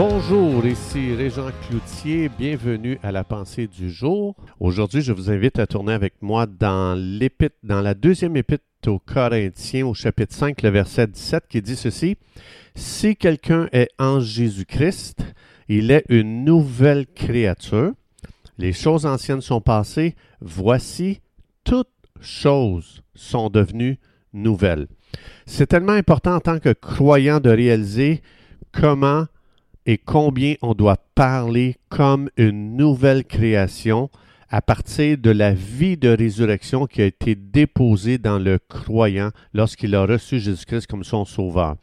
Bonjour, ici Régent Cloutier, bienvenue à la pensée du jour. Aujourd'hui, je vous invite à tourner avec moi dans l'épître, dans la deuxième épître aux Corinthiens au chapitre 5, le verset 17 qui dit ceci Si quelqu'un est en Jésus-Christ, il est une nouvelle créature. Les choses anciennes sont passées, voici toutes choses sont devenues nouvelles. C'est tellement important en tant que croyant de réaliser comment et combien on doit parler comme une nouvelle création à partir de la vie de résurrection qui a été déposée dans le croyant lorsqu'il a reçu Jésus-Christ comme son sauveur.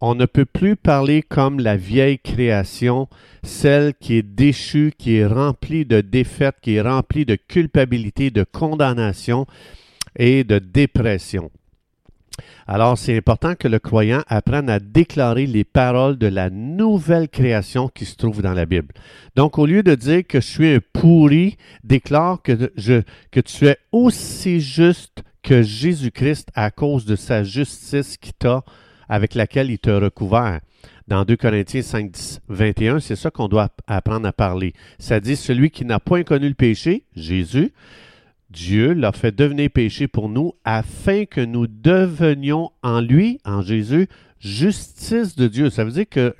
On ne peut plus parler comme la vieille création, celle qui est déchue, qui est remplie de défaites, qui est remplie de culpabilité, de condamnation et de dépression. Alors, c'est important que le croyant apprenne à déclarer les paroles de la nouvelle création qui se trouve dans la Bible. Donc, au lieu de dire que je suis un pourri, déclare que, tu es aussi juste que Jésus-Christ à cause de sa justice qui avec laquelle il t'a recouvert. Dans 2 Corinthiens 5, 10, 21, c'est ça qu'on doit apprendre à parler. Ça dit celui qui n'a point connu le péché, Jésus, Dieu l'a fait devenir péché pour nous afin que nous devenions en lui, en Jésus, justice de Dieu. Ça veut dire que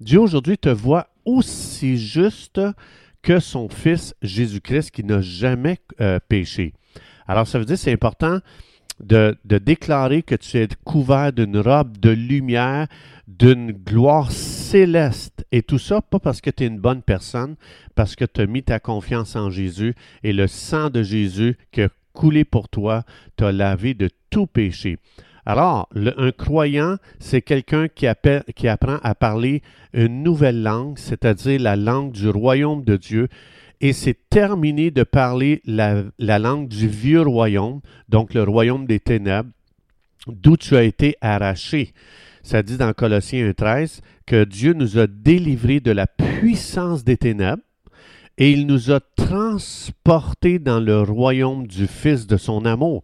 Dieu aujourd'hui te voit aussi juste que son Fils Jésus-Christ qui n'a jamais euh, péché. Alors ça veut dire que c'est important de, de, déclarer que tu es couvert d'une robe de lumière, d'une gloire céleste. Et tout ça, pas parce que tu es une bonne personne, parce que tu as mis ta confiance en Jésus et le sang de Jésus qui a coulé pour toi t'a lavé de tout péché. Alors, un croyant, c'est quelqu'un qui, qui, apprend à parler une nouvelle langue, c'est-à-dire la langue du royaume de Dieu, et c'est terminé de parler la, la langue du vieux royaume, donc le royaume des ténèbres, d'où tu as été arraché. Ça dit dans Colossiens 1.13 que Dieu nous a délivrés de la puissance des ténèbres et il nous a transportés dans le royaume du Fils de son amour.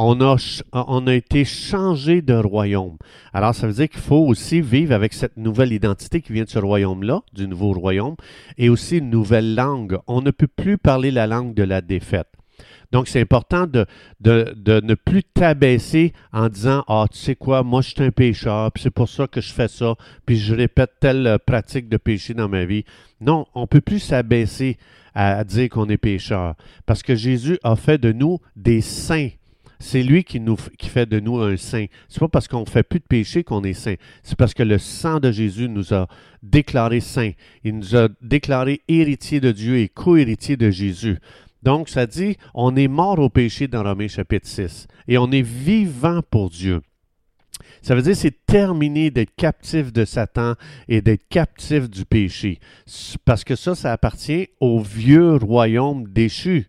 On a, été changé de royaume. Alors, ça veut dire qu'il faut aussi vivre avec cette nouvelle identité qui vient de ce royaume-là, du nouveau royaume, et aussi une nouvelle langue. On ne peut plus parler la langue de la défaite. Donc, c'est important de, ne plus t'abaisser en disant Ah, tu sais quoi, moi je suis un pécheur, puis c'est pour ça que je fais ça, puis je répète telle euh, pratique de péché dans ma vie. Non, on ne peut plus s'abaisser à, dire qu'on est pécheur, parce que Jésus a fait de nous des saints. C'est lui qui, nous, qui fait de nous un saint. C'est pas parce qu'on fait plus de péché qu'on est saint. C'est parce que le sang de Jésus nous a déclarés saints. Il nous a déclarés héritiers de Dieu et co-héritiers de Jésus. Donc, ça dit, on est mort au péché dans Romains chapitre 6 et on est vivant pour Dieu. Ça veut dire c'est terminé d'être captif de Satan et d'être captif du péché. Parce que ça, ça appartient au vieux royaume déchu.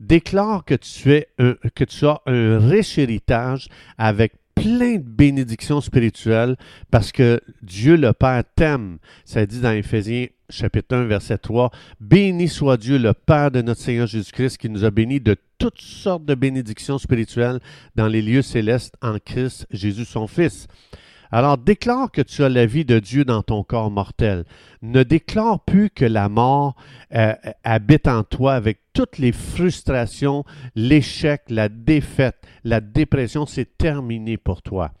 Déclare que tu, es as un riche héritage avec plein de bénédictions spirituelles parce que Dieu le Père t'aime. Ça dit dans Éphésiens chapitre 1, verset 3. Béni soit Dieu, le Père de notre Seigneur Jésus-Christ, qui nous a bénis de toutes sortes de bénédictions spirituelles dans les lieux célestes en Christ Jésus son Fils. Alors déclare que tu as la vie de Dieu dans ton corps mortel. Ne déclare plus que la mort euh, habite en toi avec toutes les frustrations, l'échec, la défaite, la dépression, c'est terminé pour toi.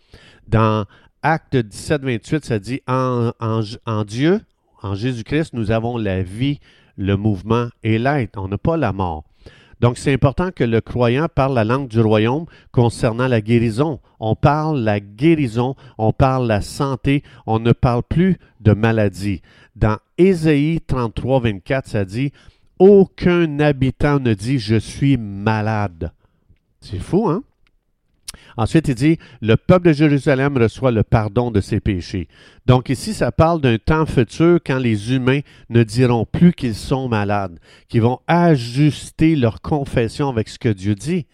Dans Acte 17, 28, ça dit en, en Dieu, en Jésus-Christ, nous avons la vie, le mouvement et l'être. On n'a pas la mort. Donc, c'est important que le croyant parle la langue du royaume concernant la guérison. On parle la guérison, on parle la santé, on ne parle plus de maladie. Dans Ésaïe 33, 24, ça dit Aucun habitant ne dit Je suis malade. C'est fou, hein? Ensuite, il dit, le peuple de Jérusalem reçoit le pardon de ses péchés. Donc ici, ça parle d'un temps futur quand les humains ne diront plus qu'ils sont malades, qu'ils vont ajuster leur confession avec ce que Dieu dit.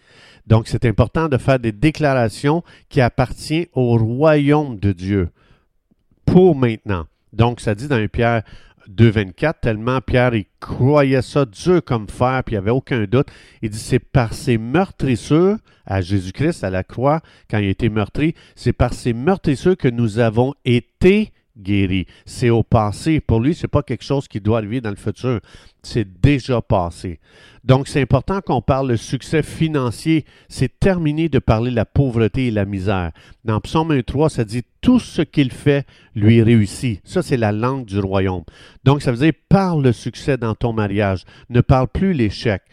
Donc c'est important de faire des déclarations qui appartiennent au royaume de Dieu pour maintenant. Donc ça dit dans 1 Pierre 2.24, tellement Pierre, il croyait ça dur comme fer, puis il n'y avait aucun doute. Il dit, c'est par ses meurtrissures à Jésus-Christ, à la croix, quand il a été meurtri, c'est par ses meurtrissures que nous avons été guéri. C'est au passé. Pour lui, c'est pas quelque chose qui doit arriver dans le futur. C'est déjà passé. Donc, c'est important qu'on parle le succès financier. C'est terminé de parler la pauvreté et la misère. Dans Psaume 1.3, ça dit tout ce qu'il fait lui réussit. Ça, c'est la langue du royaume. Donc, ça veut dire parle le succès dans ton mariage. Ne parle plus l'échec.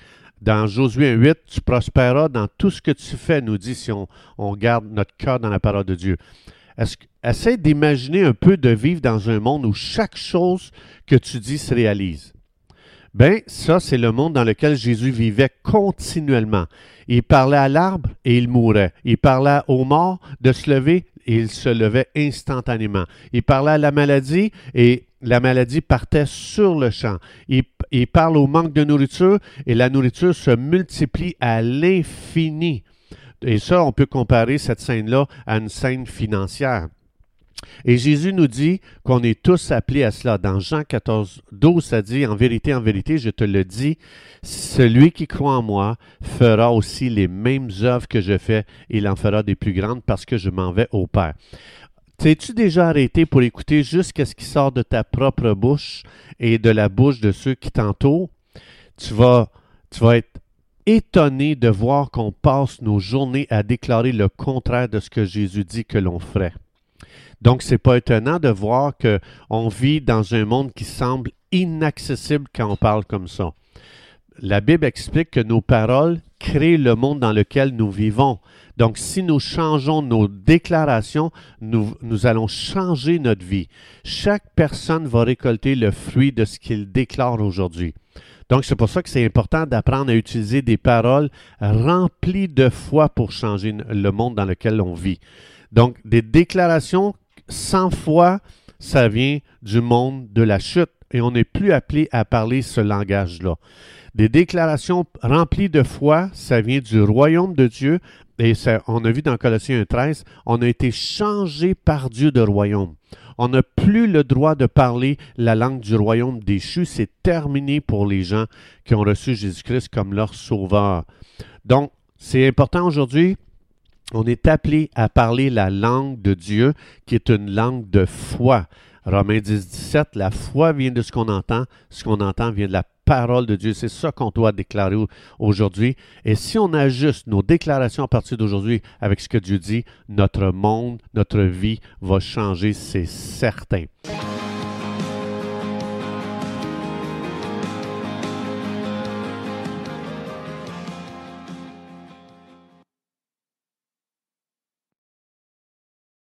Dans Josué 8, tu prospéreras dans tout ce que tu fais, nous dit si on, on garde notre cœur dans la parole de Dieu. Essaie d'imaginer un peu de vivre dans un monde où chaque chose que tu dis se réalise. Ben, ça, c'est le monde dans lequel Jésus vivait continuellement. Il parlait à l'arbre et il mourait. Il parlait aux morts de se lever et il se levait instantanément. Il parlait à la maladie et la maladie partait sur le champ. Il, il parle au manque de nourriture et la nourriture se multiplie à l'infini. Et ça, on peut comparer cette scène-là à une scène financière. Et Jésus nous dit qu'on est tous appelés à cela. Dans Jean 14, 12, ça dit, en vérité, en vérité, je te le dis, celui qui croit en moi fera aussi les mêmes œuvres que je fais, il en fera des plus grandes parce que je m'en vais au Père. T'es-tu déjà arrêté pour écouter jusqu'à ce qui sort de ta propre bouche et de la bouche de ceux qui t'entourent? Tu vas, tu vas être étonné de voir qu'on passe nos journées à déclarer le contraire de ce que Jésus dit que l'on ferait. Donc, c'est pas étonnant de voir qu'on vit dans un monde qui semble inaccessible quand on parle comme ça. La Bible explique que nos paroles créent le monde dans lequel nous vivons. Donc, si nous changeons nos déclarations, nous, nous allons changer notre vie. Chaque personne va récolter le fruit de ce qu'il déclare aujourd'hui. Donc, c'est pour ça que c'est important d'apprendre à utiliser des paroles remplies de foi pour changer le monde dans lequel on vit. Donc, des déclarations sans foi, ça vient du monde de la chute et on n'est plus appelé à parler ce langage-là. Des déclarations remplies de foi, ça vient du royaume de Dieu. Et on a vu dans Colossiens 1.13, on a été changé par Dieu de royaume. On n'a plus le droit de parler la langue du royaume déchu. C'est terminé pour les gens qui ont reçu Jésus-Christ comme leur sauveur. Donc, c'est important aujourd'hui on est appelé à parler la langue de Dieu, qui est une langue de foi. Romains 10, 17, la foi vient de ce qu'on entend, ce qu'on entend vient de la parole de Dieu. C'est ça qu'on doit déclarer aujourd'hui. Et si on ajuste nos déclarations à partir d'aujourd'hui avec ce que Dieu dit, notre monde, notre vie va changer, c'est certain.